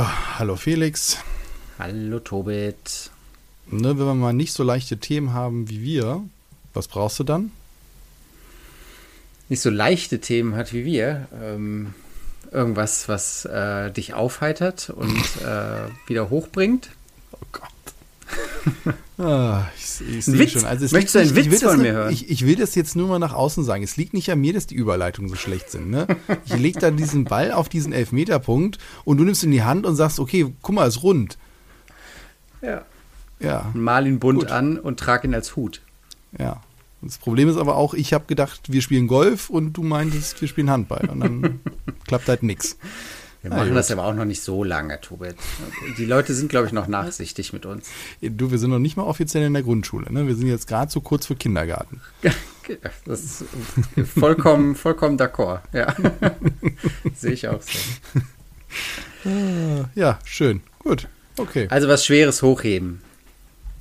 Ja, hallo Felix. Hallo Tobit. Ne, wenn wir mal nicht so leichte Themen haben wie wir, was brauchst du dann? Nicht so leichte Themen hat wie wir. Ähm, irgendwas, was äh, dich aufheitert und äh, wieder hochbringt. Oh Gott. ah, ich, ich sehe schon. Also Möchtest du einen nicht, Witz von mir hören? Ich, ich, will das jetzt nur mal nach außen sagen. Es liegt nicht an mir, dass die Überleitungen so schlecht sind. Ne? Ich lege dann diesen Ball auf diesen Elfmeterpunkt und du nimmst ihn in die Hand und sagst, okay, guck mal, ist rund. Ja. Ja. Mal ihn bunt Gut. an und trag ihn als Hut. Ja. Das Problem ist aber auch, ich habe gedacht, wir spielen Golf und du meintest, wir spielen Handball. Und dann klappt halt nichts. Wir machen das aber auch noch nicht so lange, Tobit. Die Leute sind, glaube ich, noch nachsichtig mit uns. Du, wir sind noch nicht mal offiziell in der Grundschule. Ne? Wir sind jetzt gerade so kurz vor Kindergarten. Das ist vollkommen, vollkommen d'accord. Ja. Sehe ich auch so. Ah, ja, schön. Gut. Okay. Also was Schweres hochheben.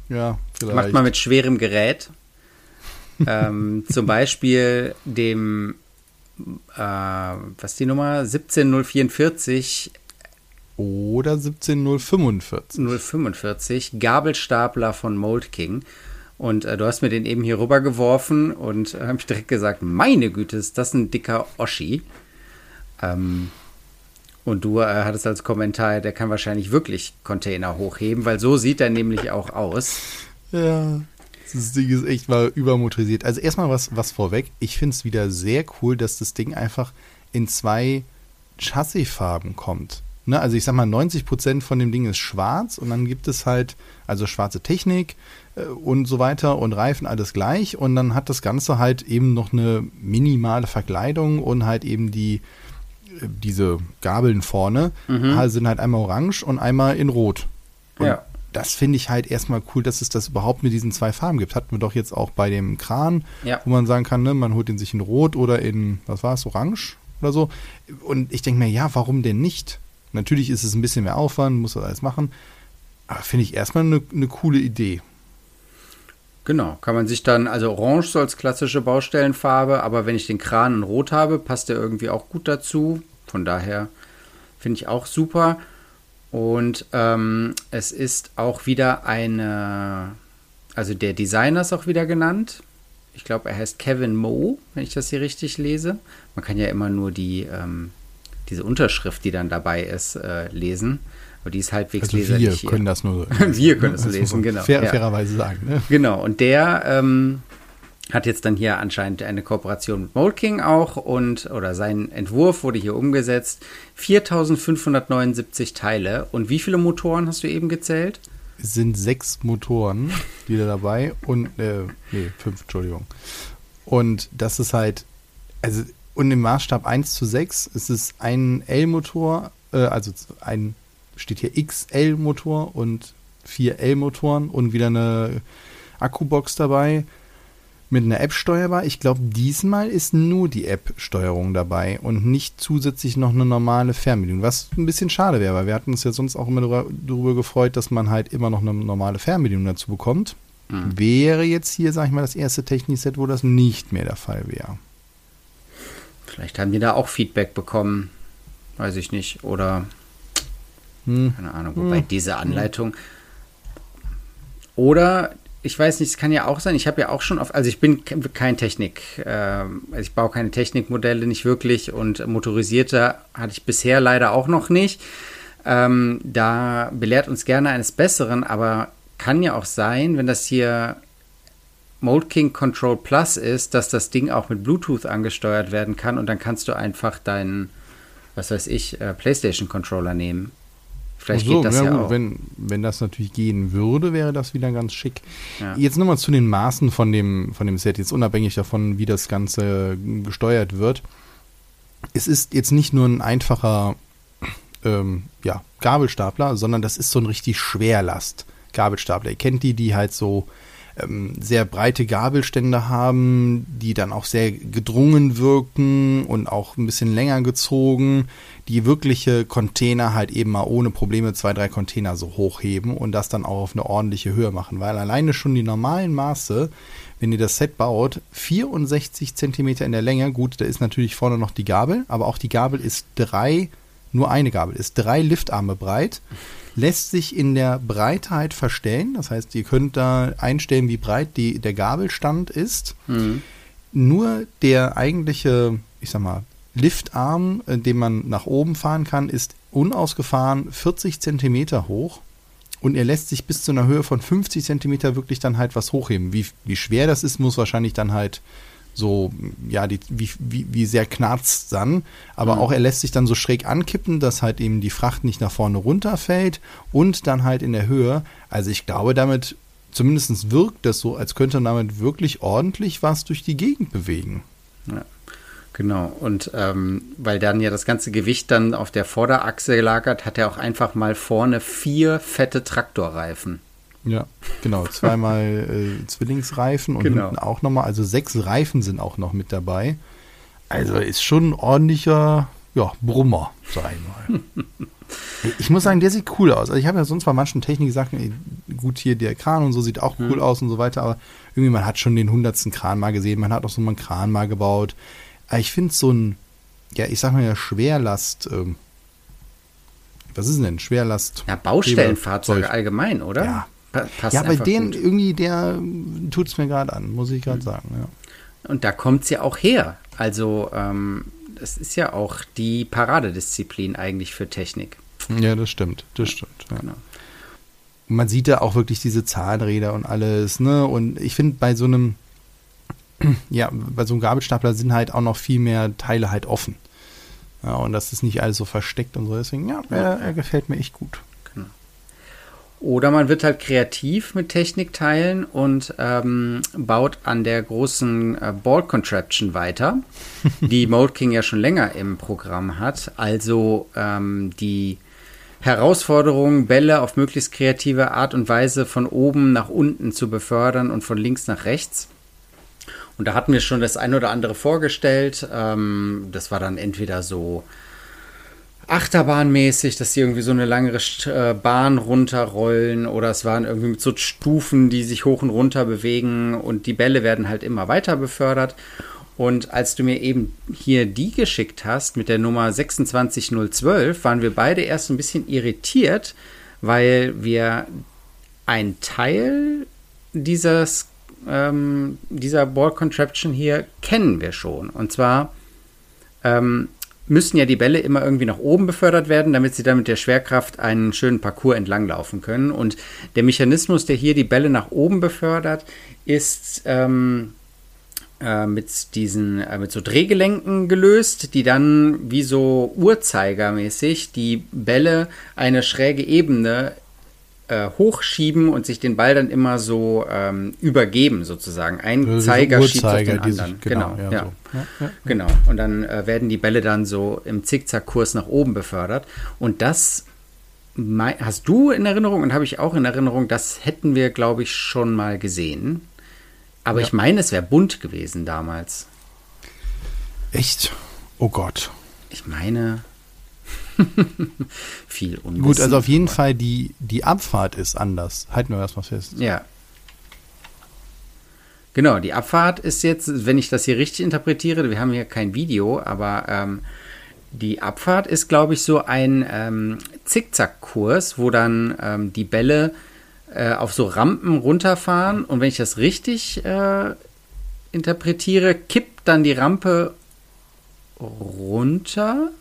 Ja, vielleicht. Macht man mit schwerem Gerät. ähm, zum Beispiel dem, äh, was ist die Nummer? 17044 oder 17045. 045, Gabelstapler von Mold King. Und äh, du hast mir den eben hier rübergeworfen und äh, habe ich direkt gesagt, meine Güte, ist das ein dicker Oschi. Ähm, und du äh, hattest als Kommentar, der kann wahrscheinlich wirklich Container hochheben, weil so sieht er nämlich auch aus. Ja, das Ding ist echt mal übermotorisiert. Also erstmal was, was vorweg. Ich finde es wieder sehr cool, dass das Ding einfach in zwei Chassisfarben kommt. Ne? Also ich sag mal, 90 Prozent von dem Ding ist schwarz und dann gibt es halt, also schwarze Technik äh, und so weiter und Reifen alles gleich und dann hat das Ganze halt eben noch eine minimale Verkleidung und halt eben die diese Gabeln vorne mhm. sind halt einmal orange und einmal in rot. Und ja. Das finde ich halt erstmal cool, dass es das überhaupt mit diesen zwei Farben gibt. Hatten wir doch jetzt auch bei dem Kran, ja. wo man sagen kann, ne, man holt den sich in rot oder in, was war es, orange oder so. Und ich denke mir, ja, warum denn nicht? Natürlich ist es ein bisschen mehr Aufwand, muss das alles machen. Aber finde ich erstmal eine, eine coole Idee. Genau, kann man sich dann, also Orange so als klassische Baustellenfarbe, aber wenn ich den Kran in Rot habe, passt der irgendwie auch gut dazu. Von daher finde ich auch super. Und ähm, es ist auch wieder eine, also der Designer ist auch wieder genannt. Ich glaube, er heißt Kevin Moe, wenn ich das hier richtig lese. Man kann ja immer nur die, ähm, diese Unterschrift, die dann dabei ist, äh, lesen. Aber die ist halbwegs also leserlich. Wir können das nur. wir können das, lesen, genau. Fair, ja. Fairerweise sagen. Ne? Genau. Und der ähm, hat jetzt dann hier anscheinend eine Kooperation mit Molking auch und oder sein Entwurf wurde hier umgesetzt. 4579 Teile. Und wie viele Motoren hast du eben gezählt? Es sind sechs Motoren, die da dabei und äh, nee, fünf, Entschuldigung. Und das ist halt, also und im Maßstab 1 zu 6 ist es ein L-Motor, äh, also ein steht hier XL-Motor und vier L-Motoren und wieder eine Akkubox dabei mit einer App steuerbar. Ich glaube, diesmal ist nur die App-Steuerung dabei und nicht zusätzlich noch eine normale Fernbedienung, was ein bisschen schade wäre, weil wir hatten uns ja sonst auch immer darüber gefreut, dass man halt immer noch eine normale Fernbedienung dazu bekommt. Mhm. Wäre jetzt hier, sag ich mal, das erste Technikset, wo das nicht mehr der Fall wäre. Vielleicht haben die da auch Feedback bekommen. Weiß ich nicht. Oder hm. keine Ahnung. Wobei hm. diese Anleitung. Oder ich weiß nicht, es kann ja auch sein, ich habe ja auch schon auf, also ich bin kein Technik, äh, also ich baue keine Technikmodelle nicht wirklich und motorisierte hatte ich bisher leider auch noch nicht. Ähm, da belehrt uns gerne eines Besseren, aber kann ja auch sein, wenn das hier Mold King Control Plus ist, dass das Ding auch mit Bluetooth angesteuert werden kann und dann kannst du einfach deinen, was weiß ich, äh, PlayStation Controller nehmen. Vielleicht so, geht das ja, ja auch. Wenn, wenn das natürlich gehen würde, wäre das wieder ganz schick. Ja. Jetzt nochmal zu den Maßen von dem, von dem Set, jetzt unabhängig davon, wie das Ganze gesteuert wird. Es ist jetzt nicht nur ein einfacher ähm, ja, Gabelstapler, sondern das ist so ein richtig Schwerlast-Gabelstapler. Ihr kennt die, die halt so ähm, sehr breite Gabelstände haben, die dann auch sehr gedrungen wirken und auch ein bisschen länger gezogen, die wirkliche Container halt eben mal ohne Probleme zwei, drei Container so hochheben und das dann auch auf eine ordentliche Höhe machen, weil alleine schon die normalen Maße, wenn ihr das Set baut, 64 Zentimeter in der Länge, gut, da ist natürlich vorne noch die Gabel, aber auch die Gabel ist drei nur eine Gabel, ist drei Liftarme breit, lässt sich in der Breitheit verstellen. Das heißt, ihr könnt da einstellen, wie breit die, der Gabelstand ist. Mhm. Nur der eigentliche, ich sag mal, Liftarm, äh, den man nach oben fahren kann, ist unausgefahren 40 Zentimeter hoch und er lässt sich bis zu einer Höhe von 50 Zentimeter wirklich dann halt was hochheben. Wie, wie schwer das ist, muss wahrscheinlich dann halt so, ja, die, wie, wie, wie sehr knarzt dann. Aber mhm. auch er lässt sich dann so schräg ankippen, dass halt eben die Fracht nicht nach vorne runterfällt und dann halt in der Höhe. Also ich glaube, damit zumindest wirkt das so, als könnte er damit wirklich ordentlich was durch die Gegend bewegen. Ja. Genau, und ähm, weil dann ja das ganze Gewicht dann auf der Vorderachse gelagert, hat er auch einfach mal vorne vier fette Traktorreifen. Ja, genau. Zweimal äh, Zwillingsreifen und genau. hinten auch nochmal. Also sechs Reifen sind auch noch mit dabei. Also ist schon ein ordentlicher ja, Brummer, sag ich mal. ich muss sagen, der sieht cool aus. Also ich habe ja sonst bei manchen Techniksachen, gut hier der Kran und so sieht auch cool mhm. aus und so weiter, aber irgendwie man hat schon den hundertsten Kran mal gesehen, man hat auch so mal einen Kran mal gebaut. Aber ich finde so ein, ja, ich sag mal ja Schwerlast, ähm, was ist denn Schwerlast? Ja, Baustellenfahrzeuge allgemein, oder? Ja, Passt ja, bei denen gut. irgendwie, der tut es mir gerade an, muss ich gerade mhm. sagen. Ja. Und da kommt es ja auch her. Also, ähm, das ist ja auch die Paradedisziplin eigentlich für Technik. Ja, das stimmt, das stimmt. Ja. Genau. Man sieht da auch wirklich diese Zahnräder und alles, ne? Und ich finde, bei so einem, ja, bei so einem Gabelstapler sind halt auch noch viel mehr Teile halt offen. Ja, und das ist nicht alles so versteckt und so. Deswegen, ja, er, er gefällt mir echt gut. Oder man wird halt kreativ mit Technikteilen und ähm, baut an der großen äh, Ball Contraption weiter, die Mode King ja schon länger im Programm hat. Also ähm, die Herausforderung, Bälle auf möglichst kreative Art und Weise von oben nach unten zu befördern und von links nach rechts. Und da hatten wir schon das ein oder andere vorgestellt. Ähm, das war dann entweder so Achterbahnmäßig, dass sie irgendwie so eine langere äh, Bahn runterrollen oder es waren irgendwie mit so Stufen, die sich hoch und runter bewegen und die Bälle werden halt immer weiter befördert. Und als du mir eben hier die geschickt hast mit der Nummer 26012, waren wir beide erst ein bisschen irritiert, weil wir ein Teil dieses, ähm, dieser Ball Contraption hier kennen wir schon. Und zwar ähm, müssen ja die Bälle immer irgendwie nach oben befördert werden, damit sie dann mit der Schwerkraft einen schönen Parcours entlanglaufen können. Und der Mechanismus, der hier die Bälle nach oben befördert, ist ähm, äh, mit diesen, äh, mit so Drehgelenken gelöst, die dann wie so Uhrzeigermäßig die Bälle eine schräge Ebene äh, hochschieben und sich den Ball dann immer so ähm, übergeben sozusagen. Ein also Zeiger schiebt auf den anderen. Sich, genau, genau, ja, ja. So. ja, genau. Und dann äh, werden die Bälle dann so im Zickzackkurs nach oben befördert. Und das hast du in Erinnerung und habe ich auch in Erinnerung, das hätten wir, glaube ich, schon mal gesehen. Aber ich meine, es wäre bunt gewesen damals. Echt? Oh Gott. Ich meine, Viel Unwissen. Gut, also auf jeden Fall die, die Abfahrt ist anders. Halten wir das mal fest. Ja. Genau, die Abfahrt ist jetzt, wenn ich das hier richtig interpretiere, wir haben hier kein Video, aber ähm, die Abfahrt ist, glaube ich, so ein ähm, Zickzackkurs, wo dann ähm, die Bälle äh, auf so Rampen runterfahren und wenn ich das richtig äh, interpretiere, kippt dann die Rampe runter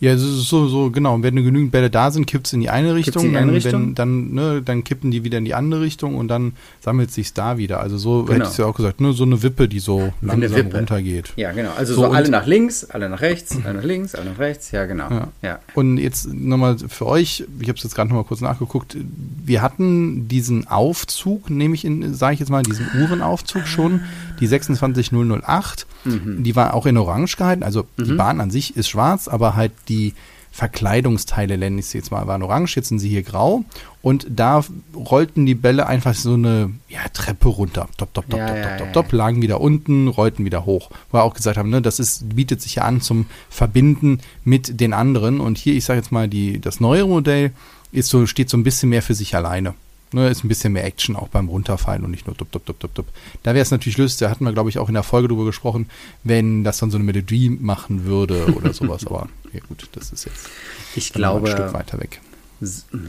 ja, so, so, genau. Und wenn genügend Bälle da sind, kippt es in die eine Richtung. Die eine Richtung? Wenn, dann, ne, dann kippen die wieder in die andere Richtung und dann sammelt sich da wieder. Also so genau. hätte ich ja auch gesagt, ne, so eine Wippe, die so langsam Wippe. runtergeht. Ja, genau. Also so, so alle nach links, alle nach rechts, alle nach links, alle nach rechts. Ja, genau. Ja. ja. Und jetzt nochmal für euch, ich habe es jetzt gerade nochmal kurz nachgeguckt, wir hatten diesen Aufzug, nehme ich in, sage ich jetzt mal, diesen Uhrenaufzug schon, die 26008. Mhm. Die war auch in Orange gehalten. Also mhm. die Bahn an sich ist schwarz, aber halt die Verkleidungsteile, nenne ich sie jetzt mal, waren orange, jetzt sind sie hier grau. Und da rollten die Bälle einfach so eine ja, Treppe runter. Top, top, top, ja, top, ja, top, top, top, lagen wieder unten, rollten wieder hoch. Wo wir auch gesagt haben, ne, das ist, bietet sich ja an zum Verbinden mit den anderen. Und hier, ich sage jetzt mal, die, das neuere Modell ist so, steht so ein bisschen mehr für sich alleine. Ne, ist ein bisschen mehr Action auch beim Runterfallen und nicht nur dup, dup, dup, dup, dup. Da wäre es natürlich lustig, da hatten wir, glaube ich, auch in der Folge drüber gesprochen, wenn das dann so eine Melodie machen würde oder sowas. Aber ja gut, das ist jetzt ich glaube, ein Stück weiter weg.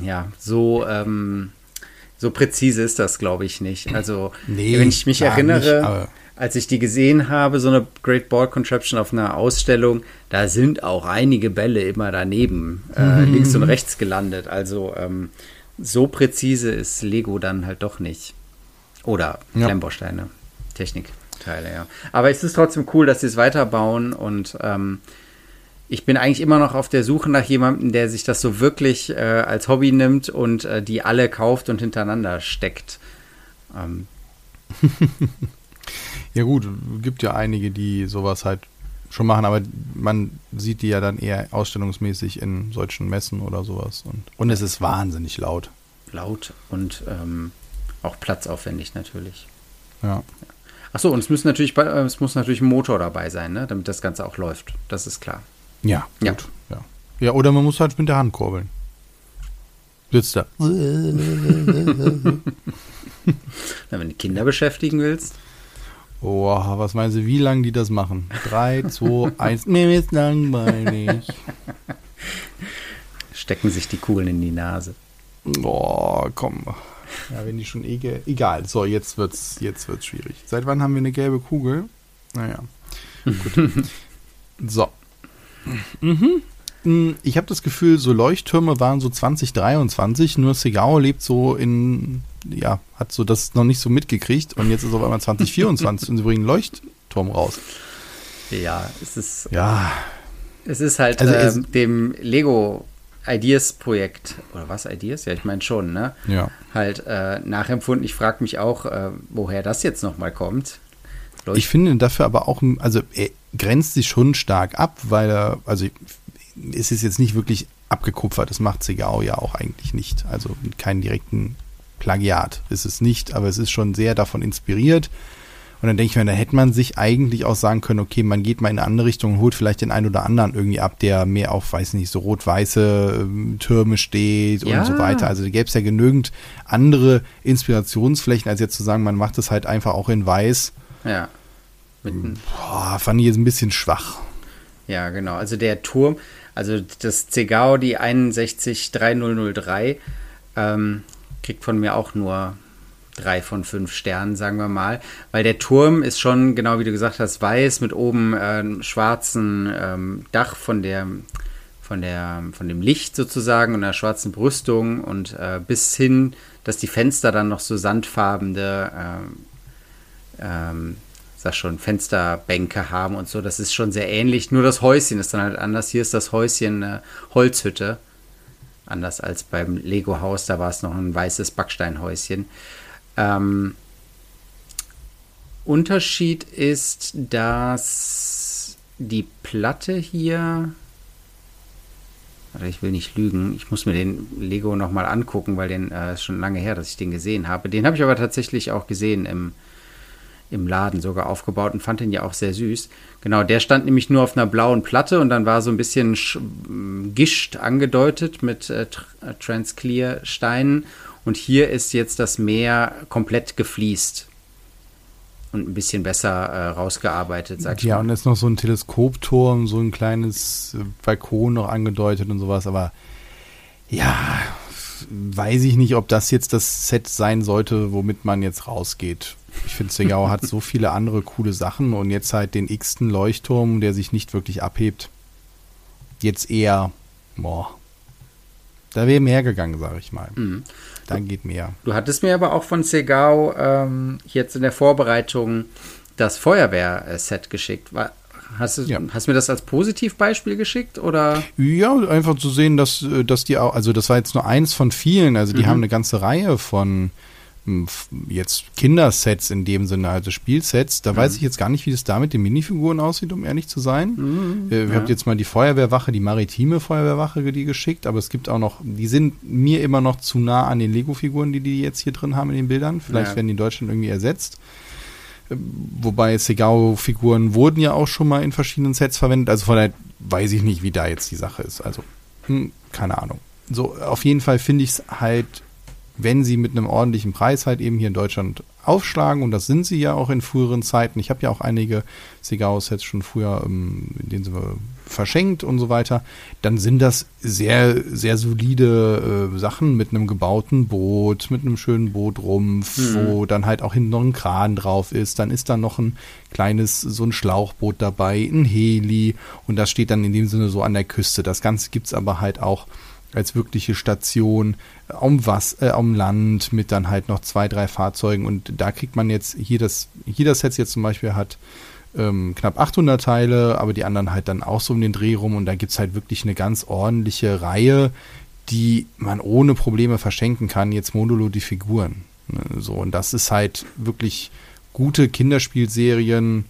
Ja, so, ähm, so präzise ist das, glaube ich, nicht. Also, nee, wenn ich mich erinnere, nicht, als ich die gesehen habe, so eine Great Ball Contraption auf einer Ausstellung, da sind auch einige Bälle immer daneben, äh, mhm. links und rechts gelandet. Also, ähm, so präzise ist Lego dann halt doch nicht. Oder ja. Klemmbausteine, Technikteile, ja. Aber es ist trotzdem cool, dass sie es weiterbauen und ähm, ich bin eigentlich immer noch auf der Suche nach jemandem, der sich das so wirklich äh, als Hobby nimmt und äh, die alle kauft und hintereinander steckt. Ähm. ja gut, gibt ja einige, die sowas halt schon machen, aber man sieht die ja dann eher ausstellungsmäßig in solchen Messen oder sowas. Und, und es ist wahnsinnig laut. Laut und ähm, auch platzaufwendig natürlich. Ja. Achso, und es, müssen natürlich, es muss natürlich ein Motor dabei sein, ne? damit das Ganze auch läuft. Das ist klar. Ja, gut. Ja. ja. ja oder man muss halt mit der Hand kurbeln. Sitzt da. Na, wenn du Kinder beschäftigen willst. Oh, was meinen Sie, wie lange die das machen? Drei, zwei, eins. Mir ist langweilig. Stecken sich die Kugeln in die Nase. Oh, komm. Ja, wenn die schon eh Egal. So, jetzt wird's, jetzt wird's schwierig. Seit wann haben wir eine gelbe Kugel? Naja. Gut. so. Mhm. Ich habe das Gefühl, so Leuchttürme waren so 2023, nur Segao lebt so in ja, hat so das noch nicht so mitgekriegt und jetzt ist auf einmal 2024 und sie bringen Leuchtturm raus. Ja, es ist. Ja. Es ist halt also ähm, es, dem Lego Ideas Projekt, oder was Ideas? Ja, ich meine schon, ne? Ja. Halt äh, nachempfunden. Ich frage mich auch, äh, woher das jetzt nochmal kommt. Leucht ich finde dafür aber auch, also er grenzt sich schon stark ab, weil er, also es ist jetzt nicht wirklich abgekupfert. Das macht Segao ja auch eigentlich nicht. Also keinen direkten Plagiat ist es nicht, aber es ist schon sehr davon inspiriert. Und dann denke ich mir, da hätte man sich eigentlich auch sagen können, okay, man geht mal in eine andere Richtung und holt vielleicht den einen oder anderen irgendwie ab, der mehr auf, weiß nicht, so rot-weiße ähm, Türme steht ja. und so weiter. Also da gäbe es ja genügend andere Inspirationsflächen, als jetzt zu sagen, man macht es halt einfach auch in weiß. Ja. Boah, fand ich jetzt ein bisschen schwach. Ja, genau. Also der Turm, also das Zegao, die 61303, ähm, kriegt von mir auch nur drei von fünf Sternen, sagen wir mal. Weil der Turm ist schon, genau wie du gesagt hast, weiß mit oben äh, schwarzen ähm, Dach von der, von der, von dem Licht sozusagen und einer schwarzen Brüstung und äh, bis hin, dass die Fenster dann noch so sandfarbene, äh, ähm, sag schon, Fensterbänke haben und so. Das ist schon sehr ähnlich. Nur das Häuschen ist dann halt anders. Hier ist das Häuschen eine Holzhütte. Anders als beim Lego-Haus, da war es noch ein weißes Backsteinhäuschen. Ähm, Unterschied ist, dass die Platte hier. Warte, ich will nicht lügen. Ich muss mir den Lego nochmal angucken, weil den äh, ist schon lange her, dass ich den gesehen habe. Den habe ich aber tatsächlich auch gesehen im, im Laden sogar aufgebaut und fand den ja auch sehr süß. Genau, der stand nämlich nur auf einer blauen Platte und dann war so ein bisschen gischt angedeutet mit äh, äh, Transclear Steinen und hier ist jetzt das Meer komplett gefliest und ein bisschen besser äh, rausgearbeitet, sag ich Ja, mal. und ist noch so ein Teleskopturm, so ein kleines äh, Balkon noch angedeutet und sowas, aber ja, weiß ich nicht, ob das jetzt das Set sein sollte, womit man jetzt rausgeht. Ich finde, Segao hat so viele andere coole Sachen und jetzt halt den x-ten Leuchtturm, der sich nicht wirklich abhebt. Jetzt eher, boah, da wäre mehr gegangen, sage ich mal. Mhm. Dann geht mehr. Du hattest mir aber auch von Segao ähm, jetzt in der Vorbereitung das Feuerwehrset geschickt. Hast du ja. hast mir das als Positivbeispiel geschickt oder? Ja, einfach zu sehen, dass, äh, dass die auch, also das war jetzt nur eins von vielen, also die mhm. haben eine ganze Reihe von jetzt Kindersets in dem Sinne, also Spielsets. Da mhm. weiß ich jetzt gar nicht, wie das da mit den Minifiguren aussieht, um ehrlich zu sein. Mhm, äh, wir ja. habt jetzt mal die Feuerwehrwache, die maritime Feuerwehrwache, die geschickt, aber es gibt auch noch, die sind mir immer noch zu nah an den Lego-Figuren, die die jetzt hier drin haben in den Bildern. Vielleicht ja. werden die in Deutschland irgendwie ersetzt. Wobei Segao-Figuren wurden ja auch schon mal in verschiedenen Sets verwendet. Also von daher weiß ich nicht, wie da jetzt die Sache ist. Also, hm, keine Ahnung. So, auf jeden Fall finde ich es halt wenn sie mit einem ordentlichen Preis halt eben hier in Deutschland aufschlagen, und das sind sie ja auch in früheren Zeiten. Ich habe ja auch einige Cigar-Sets schon früher, ähm, in denen sie verschenkt und so weiter, dann sind das sehr, sehr solide äh, Sachen mit einem gebauten Boot, mit einem schönen Bootrumpf, mhm. wo dann halt auch hinten noch ein Kran drauf ist. Dann ist da noch ein kleines, so ein Schlauchboot dabei, ein Heli und das steht dann in dem Sinne so an der Küste. Das Ganze gibt's aber halt auch als wirkliche Station am, Was äh, am Land mit dann halt noch zwei, drei Fahrzeugen und da kriegt man jetzt hier das, hier das Set jetzt zum Beispiel hat ähm, knapp 800 Teile, aber die anderen halt dann auch so um den Dreh rum und da gibt es halt wirklich eine ganz ordentliche Reihe, die man ohne Probleme verschenken kann, jetzt Modulo die Figuren. Ne, so, und das ist halt wirklich gute Kinderspielserien,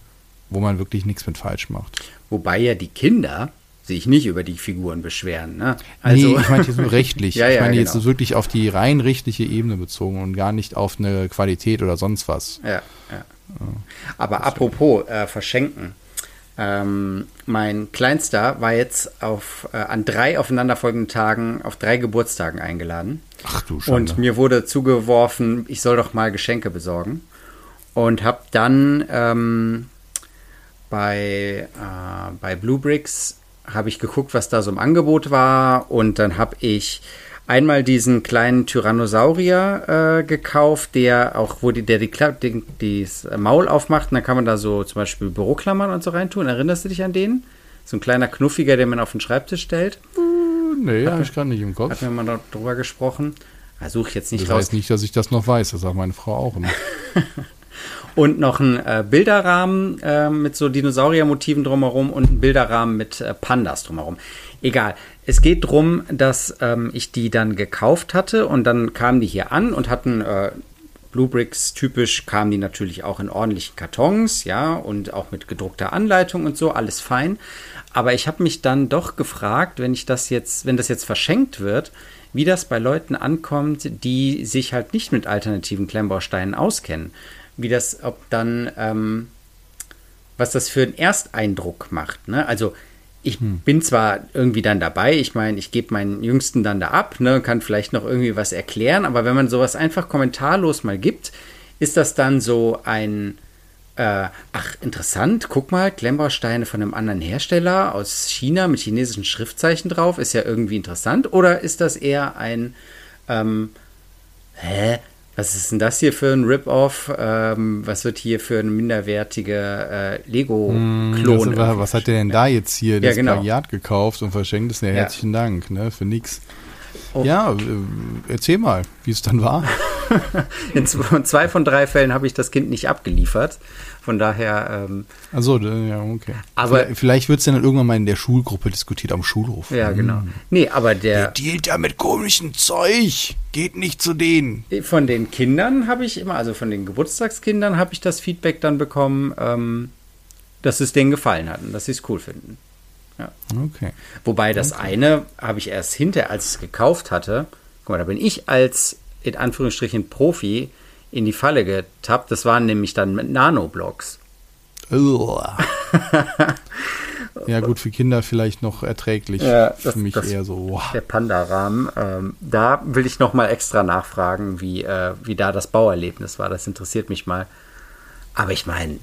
wo man wirklich nichts mit falsch macht. Wobei ja die Kinder sich nicht über die Figuren beschweren. Ne? Also nee, ich meine jetzt nur rechtlich. ja, ja, ich meine genau. jetzt wirklich auf die rein rechtliche Ebene bezogen und gar nicht auf eine Qualität oder sonst was. Ja, ja. Aber apropos äh, verschenken. Ähm, mein Kleinster war jetzt auf, äh, an drei aufeinanderfolgenden Tagen auf drei Geburtstagen eingeladen. Ach du Schande. Und mir wurde zugeworfen, ich soll doch mal Geschenke besorgen. Und habe dann ähm, bei, äh, bei Blue Bricks habe ich geguckt, was da so im Angebot war. Und dann habe ich einmal diesen kleinen Tyrannosaurier äh, gekauft, der auch, wo die, der die, die, die das Maul aufmacht und dann kann man da so zum Beispiel Büroklammern und so reintun. Erinnerst du dich an den? So ein kleiner Knuffiger, den man auf den Schreibtisch stellt. Uh, nee, habe ich gar nicht im Kopf. Hatten wir mal noch drüber gesprochen. Da suche ich jetzt nicht das raus. Das heißt nicht, dass ich das noch weiß. Das sagt meine Frau auch immer. und noch ein äh, Bilderrahmen äh, mit so Dinosauriermotiven drumherum und ein Bilderrahmen mit äh, Pandas drumherum. Egal. Es geht darum, dass ähm, ich die dann gekauft hatte und dann kamen die hier an und hatten äh, Blue Bricks typisch kamen die natürlich auch in ordentlichen Kartons, ja, und auch mit gedruckter Anleitung und so, alles fein. Aber ich habe mich dann doch gefragt, wenn ich das jetzt, wenn das jetzt verschenkt wird, wie das bei Leuten ankommt, die sich halt nicht mit alternativen Klemmbausteinen auskennen. Wie das, ob dann, ähm, was das für einen Ersteindruck macht. Ne? Also ich hm. bin zwar irgendwie dann dabei, ich meine, ich gebe meinen Jüngsten dann da ab, ne, kann vielleicht noch irgendwie was erklären, aber wenn man sowas einfach kommentarlos mal gibt, ist das dann so ein, äh, ach, interessant, guck mal, Klemmbausteine von einem anderen Hersteller aus China mit chinesischen Schriftzeichen drauf, ist ja irgendwie interessant, oder ist das eher ein, ähm, hä, was ist denn das hier für ein Rip-Off? Ähm, was wird hier für ein minderwertiger äh, Lego-Klon? Hm, was hat der denn da jetzt hier ja, das genau. Plagiat gekauft und verschenkt? Das ist ja, herzlichen Dank, ne? Für nix. Oh. Ja, äh, erzähl mal, wie es dann war. In zwei von drei Fällen habe ich das Kind nicht abgeliefert. Von daher. Ähm, also ja, okay. Aber vielleicht, wird es dann irgendwann mal in der Schulgruppe diskutiert am Schulhof. Ja, hm. genau. Nee, aber der. Der dealt ja mit komischem Zeug. Geht nicht zu denen. Von den Kindern habe ich immer, also von den Geburtstagskindern habe ich das Feedback dann bekommen, ähm, dass es denen gefallen hat und dass sie es cool finden. Ja. Okay. Wobei das okay. eine habe ich erst hinter, als ich es gekauft hatte. Guck mal, da bin ich als in Anführungsstrichen Profi in die Falle getappt. Das waren nämlich dann mit Nanoblocks. ja, gut, für Kinder vielleicht noch erträglich. Ja, das, für mich das, eher so. Wow. Der Panda-Rahmen. Ähm, da will ich noch mal extra nachfragen, wie, äh, wie da das Bauerlebnis war. Das interessiert mich mal. Aber ich meine,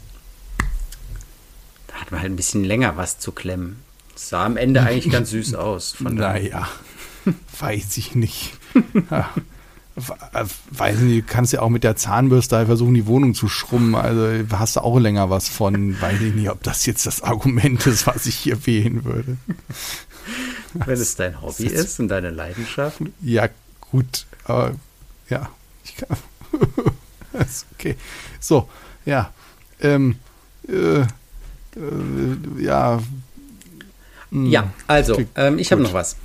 da hat man halt ein bisschen länger was zu klemmen. Sah am Ende eigentlich ganz süß aus. naja, weiß ich nicht. Ja. weiß nicht, du kannst ja auch mit der Zahnbürste versuchen, die Wohnung zu schrummen. Also hast du auch länger was von. Weiß ich nicht, ob das jetzt das Argument ist, was ich hier wählen würde. Wenn es dein Hobby ist, ist und deine Leidenschaft. Ja, gut. Aber ja, ich kann. okay. So, ja. Ähm, äh, äh, ja. Ja, also, ähm, ich habe noch was.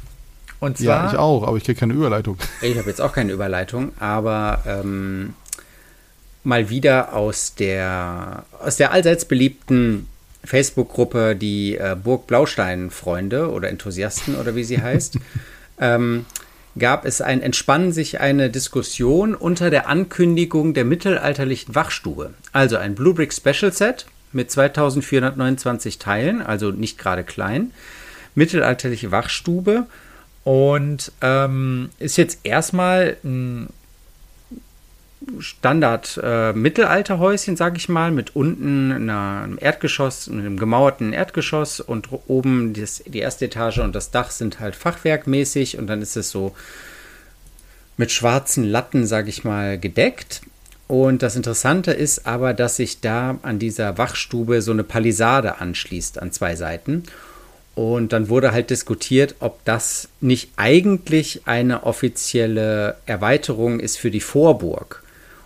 Und zwar, ja, ich auch, aber ich kriege keine Überleitung. Ich habe jetzt auch keine Überleitung, aber ähm, mal wieder aus der, aus der allseits beliebten Facebook-Gruppe, die äh, Burg Blaustein-Freunde oder Enthusiasten oder wie sie heißt, ähm, gab es ein, entspannen sich eine Diskussion unter der Ankündigung der mittelalterlichen Wachstube. Also ein Bluebrick Special Set mit 2429 Teilen, also nicht gerade klein. Mittelalterliche Wachstube und ähm, ist jetzt erstmal ein Standard äh, Mittelalterhäuschen, sag ich mal, mit unten einer, einem Erdgeschoss, einem gemauerten Erdgeschoss und oben das, die erste Etage und das Dach sind halt fachwerkmäßig und dann ist es so mit schwarzen Latten, sag ich mal, gedeckt. Und das Interessante ist aber, dass sich da an dieser Wachstube so eine Palisade anschließt an zwei Seiten. Und dann wurde halt diskutiert, ob das nicht eigentlich eine offizielle Erweiterung ist für die Vorburg.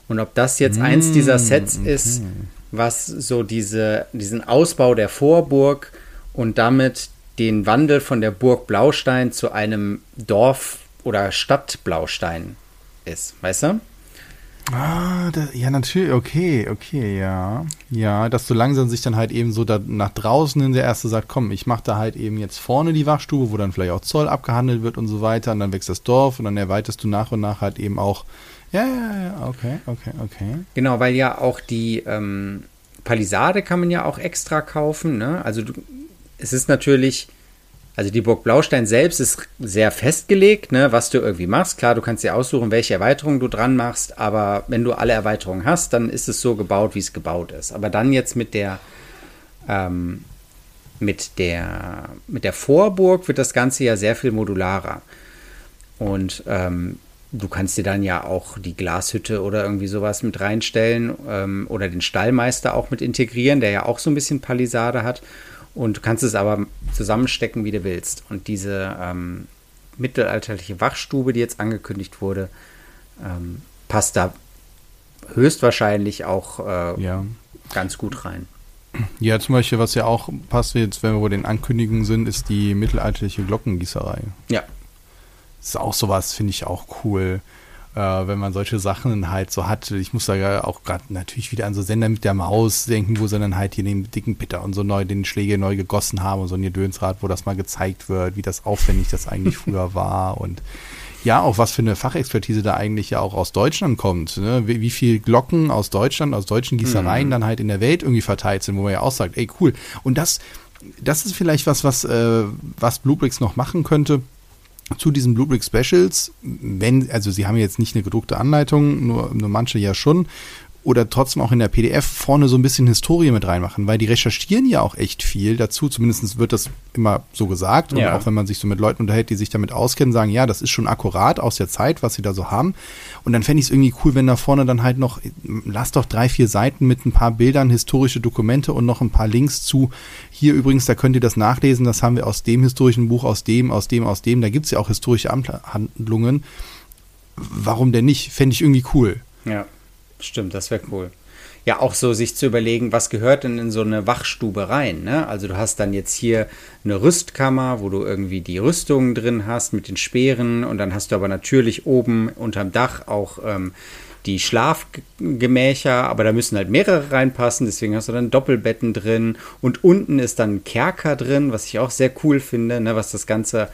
Und ob das jetzt mmh, eins dieser Sets okay. ist, was so diese, diesen Ausbau der Vorburg und damit den Wandel von der Burg Blaustein zu einem Dorf- oder Stadtblaustein ist. Weißt du? Ah, das, ja, natürlich, okay, okay, ja. Ja, dass so langsam sich dann halt eben so da nach draußen in der erste sagt, komm, ich mache da halt eben jetzt vorne die Wachstube, wo dann vielleicht auch Zoll abgehandelt wird und so weiter, und dann wächst das Dorf und dann erweiterst du nach und nach halt eben auch. Ja, ja, ja, okay, okay, okay. Genau, weil ja auch die ähm, Palisade kann man ja auch extra kaufen, ne? Also du, es ist natürlich also die Burg Blaustein selbst ist sehr festgelegt, ne, was du irgendwie machst. Klar, du kannst dir aussuchen, welche Erweiterungen du dran machst, aber wenn du alle Erweiterungen hast, dann ist es so gebaut, wie es gebaut ist. Aber dann jetzt mit der ähm, mit der mit der Vorburg wird das Ganze ja sehr viel modularer. Und ähm, du kannst dir dann ja auch die Glashütte oder irgendwie sowas mit reinstellen ähm, oder den Stallmeister auch mit integrieren, der ja auch so ein bisschen Palisade hat. Und du kannst es aber zusammenstecken, wie du willst. Und diese ähm, mittelalterliche Wachstube, die jetzt angekündigt wurde, ähm, passt da höchstwahrscheinlich auch äh, ja. ganz gut rein. Ja, zum Beispiel, was ja auch passt jetzt, wenn wir bei den Ankündigungen sind, ist die mittelalterliche Glockengießerei. Ja. Das ist auch sowas, finde ich auch cool äh, wenn man solche Sachen halt so hat. Ich muss da ja auch gerade natürlich wieder an so Sender mit der Maus denken, wo sie dann halt hier den dicken Pitter und so neu den Schläge neu gegossen haben und so ein Gedönsrad, wo das mal gezeigt wird, wie das aufwendig das eigentlich früher war und ja, auch was für eine Fachexpertise da eigentlich ja auch aus Deutschland kommt. Ne? Wie, wie viel Glocken aus Deutschland, aus deutschen Gießereien mhm. dann halt in der Welt irgendwie verteilt sind, wo man ja auch sagt, ey cool. Und das, das ist vielleicht was, was, äh, was Bluebricks noch machen könnte zu diesen Bluebrick Specials, wenn, also sie haben jetzt nicht eine gedruckte Anleitung, nur, nur manche ja schon, oder trotzdem auch in der PDF vorne so ein bisschen Historie mit reinmachen, weil die recherchieren ja auch echt viel dazu. Zumindest wird das immer so gesagt. Und ja. auch wenn man sich so mit Leuten unterhält, die sich damit auskennen, sagen, ja, das ist schon akkurat aus der Zeit, was sie da so haben. Und dann fände ich es irgendwie cool, wenn da vorne dann halt noch, lass doch drei, vier Seiten mit ein paar Bildern, historische Dokumente und noch ein paar Links zu. Hier übrigens, da könnt ihr das nachlesen, das haben wir aus dem historischen Buch, aus dem, aus dem, aus dem. Da gibt es ja auch historische Handlungen. Warum denn nicht? Fände ich irgendwie cool. Ja. Stimmt, das wäre cool. Ja, auch so sich zu überlegen, was gehört denn in so eine Wachstube rein. Ne? Also du hast dann jetzt hier eine Rüstkammer, wo du irgendwie die Rüstungen drin hast mit den Speeren und dann hast du aber natürlich oben unterm Dach auch ähm, die Schlafgemächer, aber da müssen halt mehrere reinpassen, deswegen hast du dann Doppelbetten drin und unten ist dann ein Kerker drin, was ich auch sehr cool finde, ne? was das Ganze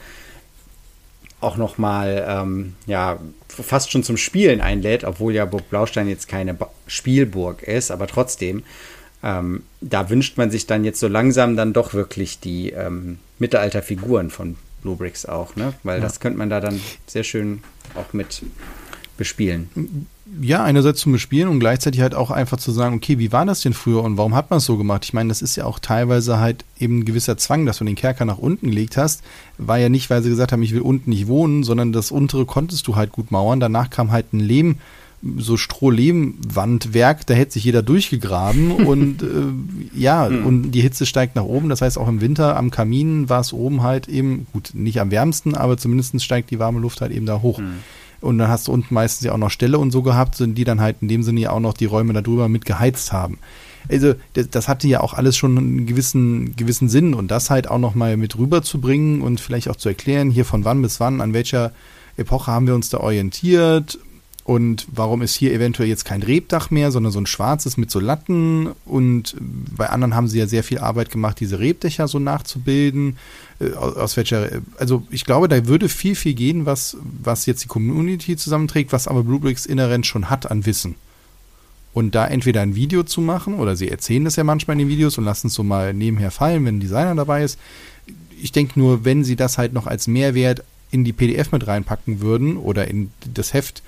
auch noch mal ähm, ja fast schon zum Spielen einlädt, obwohl ja Burg Blaustein jetzt keine ba Spielburg ist, aber trotzdem ähm, da wünscht man sich dann jetzt so langsam dann doch wirklich die ähm, Mittelalterfiguren von Blue Bricks auch, ne? Weil ja. das könnte man da dann sehr schön auch mit bespielen ja, einerseits zum Bespielen und gleichzeitig halt auch einfach zu sagen, okay, wie war das denn früher und warum hat man es so gemacht? Ich meine, das ist ja auch teilweise halt eben ein gewisser Zwang, dass du den Kerker nach unten gelegt hast. War ja nicht, weil sie gesagt haben, ich will unten nicht wohnen, sondern das untere konntest du halt gut mauern. Danach kam halt ein Lehm, so Strohlehmwandwerk, da hätte sich jeder durchgegraben und äh, ja, mhm. und die Hitze steigt nach oben. Das heißt, auch im Winter am Kamin war es oben halt eben, gut, nicht am wärmsten, aber zumindest steigt die warme Luft halt eben da hoch. Mhm. Und dann hast du unten meistens ja auch noch Ställe und so gehabt, die dann halt in dem Sinne ja auch noch die Räume darüber mit geheizt haben. Also das, das hatte ja auch alles schon einen gewissen, gewissen Sinn und das halt auch noch mal mit rüberzubringen und vielleicht auch zu erklären, hier von wann bis wann, an welcher Epoche haben wir uns da orientiert und warum ist hier eventuell jetzt kein Rebdach mehr, sondern so ein schwarzes mit so Latten? Und bei anderen haben sie ja sehr viel Arbeit gemacht, diese Rebdächer so nachzubilden. Äh, aus welcher, also ich glaube, da würde viel, viel gehen, was, was jetzt die Community zusammenträgt, was aber Bluebricks inhärent schon hat an Wissen. Und da entweder ein Video zu machen, oder sie erzählen das ja manchmal in den Videos und lassen es so mal nebenher fallen, wenn ein Designer dabei ist. Ich denke nur, wenn sie das halt noch als Mehrwert in die PDF mit reinpacken würden oder in das Heft,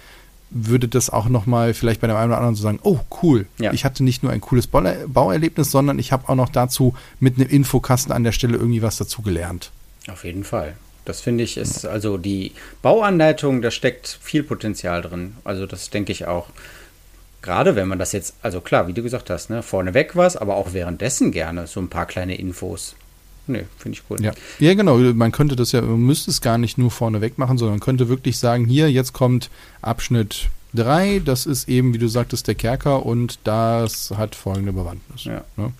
würde das auch nochmal vielleicht bei dem einen oder anderen so sagen, oh cool, Ja. ich hatte nicht nur ein cooles Bauer- Bauerlebnis, sondern ich habe auch noch dazu mit einem Infokasten an der Stelle irgendwie was dazu gelernt. Auf jeden Fall. Das finde ich ist, also die Bauanleitung, da steckt viel Potenzial drin. Also das denke ich auch. Gerade wenn man das jetzt, also klar, wie du gesagt hast, ne, vorneweg was, aber auch währenddessen gerne so ein paar kleine Infos. Nee, finde ich cool. Ja. ja, genau. Man könnte das ja, man müsste es gar nicht nur vorneweg machen, sondern man könnte wirklich sagen, hier, jetzt kommt Abschnitt 3, das ist eben, wie du sagtest, der Kerker und das hat folgende Bewandtnis. Ja. Ne?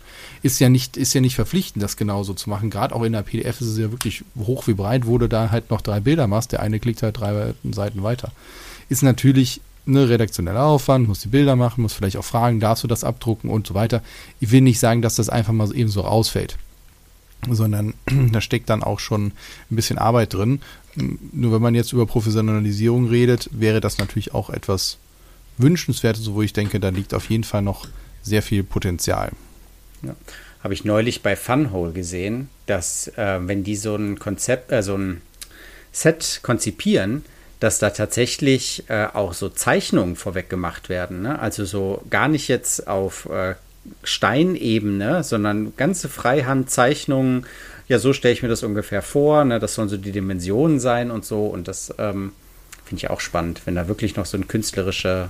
Ist ja nicht, ist ja nicht verpflichtend, das genauso zu machen. Gerade auch in der PDF ist es ja wirklich hoch wie breit, wo du da halt noch drei Bilder machst. Der eine klickt halt drei Seiten weiter. Ist natürlich eine redaktioneller Aufwand, muss die Bilder machen, muss vielleicht auch fragen, darfst du das abdrucken und so weiter. Ich will nicht sagen, dass das einfach mal eben so rausfällt sondern da steckt dann auch schon ein bisschen Arbeit drin. Nur wenn man jetzt über Professionalisierung redet, wäre das natürlich auch etwas wünschenswertes, wo ich denke, da liegt auf jeden Fall noch sehr viel Potenzial. Ja. Habe ich neulich bei Funhole gesehen, dass äh, wenn die so ein Konzept, äh, so ein Set konzipieren, dass da tatsächlich äh, auch so Zeichnungen vorweg gemacht werden. Ne? Also so gar nicht jetzt auf äh, Steinebene, sondern ganze Freihandzeichnungen. Ja, so stelle ich mir das ungefähr vor. Ne? Das sollen so die Dimensionen sein und so. Und das ähm, finde ich auch spannend, wenn da wirklich noch so ein künstlerische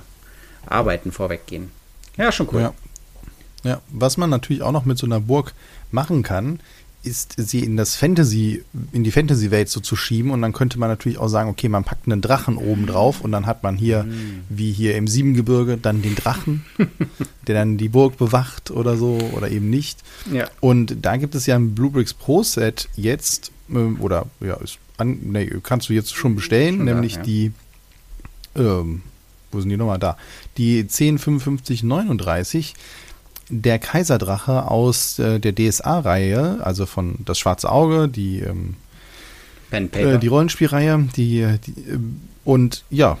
Arbeiten vorweggehen. Ja, schon cool. Ja. ja, was man natürlich auch noch mit so einer Burg machen kann, ist, sie in das Fantasy, in die Fantasy-Welt so zu schieben und dann könnte man natürlich auch sagen, okay, man packt einen Drachen oben drauf und dann hat man hier, Mhm. wie hier im Siebengebirge, dann den Drachen, der dann die Burg bewacht oder so oder eben nicht. Ja. Und da gibt es ja ein Bluebricks Pro Set jetzt, ähm, oder ja, ist an, nee, kannst du jetzt schon bestellen, Schon da, nämlich ja. die, ähm, wo sind die nochmal da? Die 105539, der Kaiserdrache aus äh, der DSA-Reihe, also von Das Schwarze Auge, die, ähm, äh, die Rollenspielreihe, die, die ähm, und ja,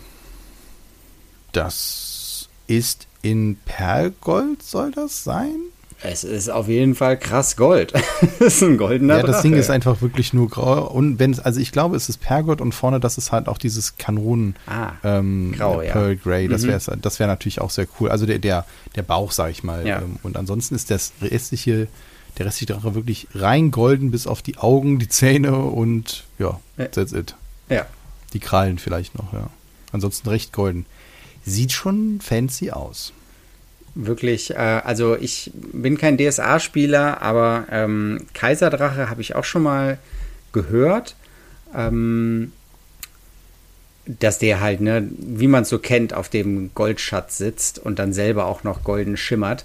das ist in Perlgold, soll das sein? Es ist auf jeden Fall krass Gold. das ist ein goldener Ja, das Drache. Ding ist einfach wirklich nur grau. Und wenn es, also ich glaube, es ist Pergot und vorne, das ist halt auch dieses Kanonen Ah, ähm, grau, ja. Pearl Grey. Das Mhm. wäre das wär natürlich auch sehr cool. Also der, der, der Bauch, sag ich mal. Ja. Ähm, Und ansonsten ist das restliche, der restliche Drache wirklich rein golden bis auf die Augen, die Zähne und ja, Ja. that's it. ja. Die Krallen vielleicht noch, ja. Ansonsten recht golden. Sieht schon fancy aus. Wirklich, äh, also ich bin kein DSA-Spieler, aber ähm, Kaiserdrache habe ich auch schon mal gehört. Ähm, dass der halt, ne, wie man es so kennt, auf dem Goldschatz sitzt und dann selber auch noch golden schimmert.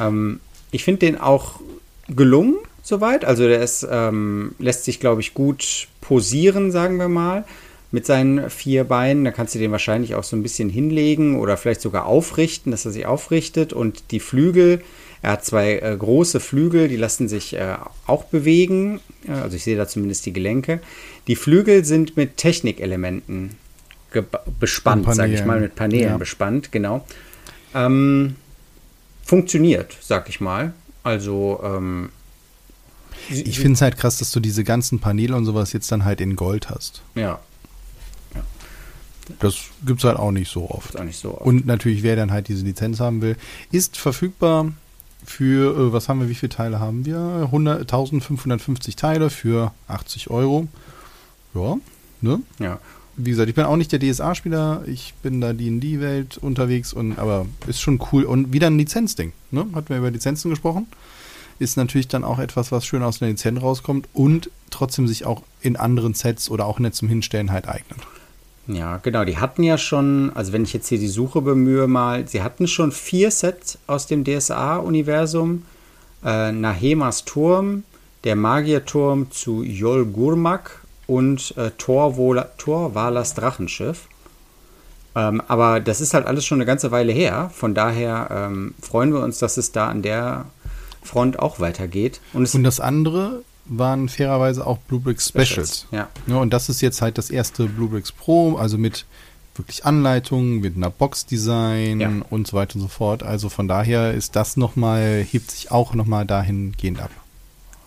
Ähm, ich finde den auch gelungen, soweit. Also der ist, ähm, lässt sich, glaube ich, gut posieren, sagen wir mal, mit seinen vier Beinen. Da kannst du den wahrscheinlich auch so ein bisschen hinlegen oder vielleicht sogar aufrichten, dass er sich aufrichtet. Und die Flügel, er hat zwei äh, große Flügel, die lassen sich äh, auch bewegen. Äh, also ich sehe da zumindest die Gelenke. Die Flügel sind mit Technikelementen bespannt, sage ich mal, mit Paneelen Ja. bespannt, genau. Ähm, funktioniert, sag ich mal. Also, ähm, Ich finde es halt krass, dass du diese ganzen Paneele und sowas jetzt dann halt in Gold hast. ja, Das gibt's halt auch nicht so oft. auch nicht so. oft. Und natürlich, wer dann halt diese Lizenz haben will, ist verfügbar für, äh, was haben wir, wie viele Teile haben wir? 100, 1550 Teile für 80 Euro. Ja, ne? ja. Wie gesagt, ich bin auch nicht der DSA-Spieler, ich bin da D&D-Welt unterwegs, und aber ist schon cool. Und wieder ein Lizenzding, ne? Hatten wir über Lizenzen gesprochen. Ist natürlich dann auch etwas, was schön aus einer Lizenz rauskommt und trotzdem sich auch in anderen Sets oder auch nicht zum Hinstellen halt eignet. Ja, genau. Die hatten ja schon, also wenn ich jetzt hier die Suche bemühe mal, sie hatten schon vier Sets aus dem DSA-Universum. Äh, Nahemas Turm, der Magierturm zu Yol Gurmak und äh, Torvalas Drachenschiff. Ähm, aber das ist halt alles schon eine ganze Weile her. Von daher ähm, freuen wir uns, dass es da an der Front auch weitergeht. Und Und das andere waren fairerweise auch Bluebricks Specials. Ja. Ja, und das ist jetzt halt das erste Bluebricks Pro, also mit wirklich Anleitungen, mit einer Box-Design Ja. und so weiter und so fort. Also von daher ist das nochmal, hebt sich auch nochmal dahingehend ab.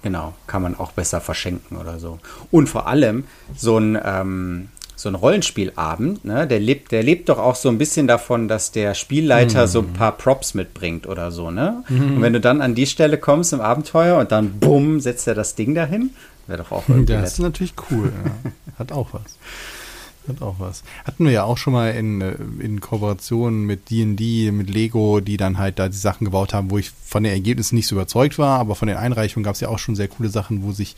Genau, kann man auch besser verschenken oder so. Und vor allem so ein, ähm, so ein Rollenspielabend, ne, der lebt, der lebt doch auch so ein bisschen davon, dass der Spielleiter mhm. so ein paar Props mitbringt oder so, ne? Mhm. Und wenn du dann an die Stelle kommst im Abenteuer und dann bumm, setzt er das Ding dahin, wäre doch auch irgendwie Das nett. ist natürlich cool, ja. Hat auch was. Hat auch was. Hatten wir ja auch schon mal in, in Kooperation mit D&D, mit Lego, die dann halt da die Sachen gebaut haben, wo ich von den Ergebnissen nicht so überzeugt war, aber von den Einreichungen gab es ja auch schon sehr coole Sachen, wo sich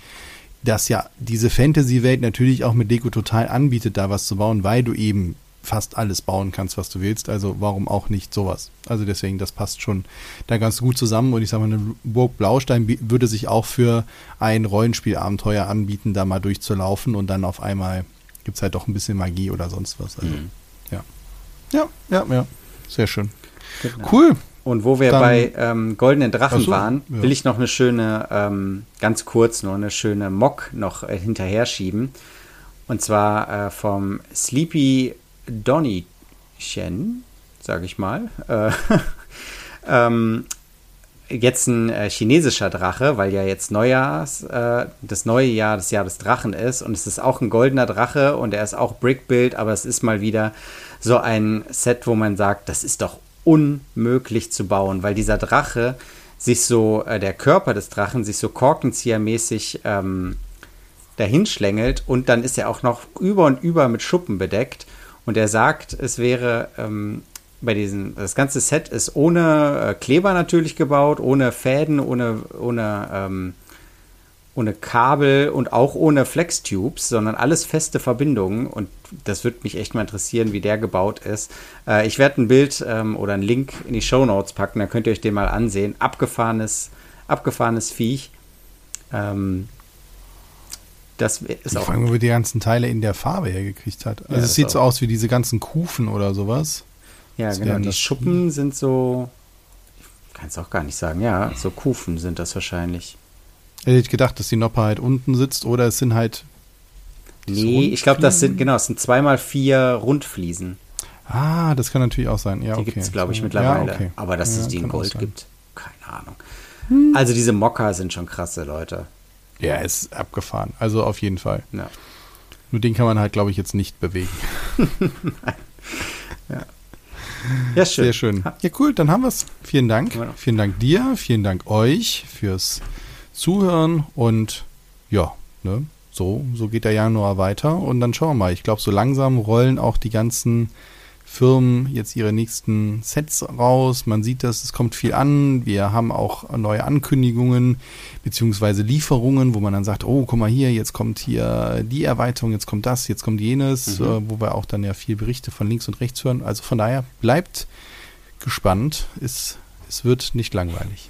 das ja diese Fantasy-Welt natürlich auch mit Lego total anbietet, da was zu bauen, weil du eben fast alles bauen kannst, was du willst. Also warum auch nicht sowas? Also deswegen, das passt schon da ganz gut zusammen. Und ich sage mal, eine Burg Blaustein würde sich auch für ein Rollenspielabenteuer anbieten, da mal durchzulaufen und dann auf einmal gibt es halt doch ein bisschen Magie oder sonst was. Also, mhm. ja. Ja, ja, ja. Sehr schön. Genau. Cool. Und wo wir Dann, bei ähm, Goldenen Drachen so, waren, ja. will ich noch eine schöne, ähm, ganz kurz nur eine schöne Mock noch äh, hinterher schieben. Und zwar äh, vom Sleepy Donny Shen, sage ich mal. Äh, ähm, jetzt ein äh, chinesischer Drache, weil ja jetzt Neujahrs, äh, das neue Jahr das Jahr des Drachen ist und es ist auch ein goldener Drache und er ist auch Brickbuild, aber es ist mal wieder so ein Set, wo man sagt, das ist doch unmöglich zu bauen, weil dieser Drache sich so, äh, der Körper des Drachen sich so korkenziehermäßig ähm, dahinschlängelt und dann ist er auch noch über und über mit Schuppen bedeckt. Und er sagt, es wäre ähm, bei diesem, das ganze Set ist ohne äh, Kleber natürlich gebaut, ohne Fäden, ohne, ohne, ähm, ohne Kabel und auch ohne Flex-Tubes, sondern alles feste Verbindungen. Und das würde mich echt mal interessieren, wie der gebaut ist. Äh, ich werde ein Bild ähm, oder einen Link in die Show Notes packen, dann könnt ihr euch den mal ansehen. Abgefahrenes, abgefahrenes Viech. Ähm, das ist ich auch. Frage, wo die ganzen Teile in der Farbe hergekriegt hat. Also ja, es sieht so aus wie diese ganzen Kufen oder sowas. Ja, das genau. Die Schuppen sind so, ich kann es auch gar nicht sagen, ja, so Kufen sind das wahrscheinlich. Hätte ich gedacht, dass die Noppe halt unten sitzt oder es sind halt. Nee, ich glaube, das sind, genau, es sind zweimal vier Rundfliesen. Ah, das kann natürlich auch sein. Ja, die okay. gibt es, glaube ich, mittlerweile. Ja, okay. Aber dass ja, es die in Gold gibt, keine Ahnung. Hm. Also diese Mocker sind schon krasse Leute. Ja, ist abgefahren. Also auf jeden Fall. Ja. Nur den kann man halt, glaube ich, jetzt nicht bewegen. ja. Ja, schön. Sehr schön. Ja, cool, dann haben wir es. Vielen Dank. Vielen Dank dir, vielen Dank euch fürs Zuhören und ja, ne, so, so geht der Januar weiter und dann schauen wir mal. Ich glaube, so langsam rollen auch die ganzen Firmen jetzt ihre nächsten Sets raus. Man sieht das, es kommt viel an. Wir haben auch neue Ankündigungen beziehungsweise Lieferungen, wo man dann sagt, oh, guck mal hier, jetzt kommt hier die Erweiterung, jetzt kommt das, jetzt kommt jenes, mhm. äh, wo wir auch dann ja viel Berichte von links und rechts hören. Also von daher bleibt gespannt. Es, es wird nicht langweilig.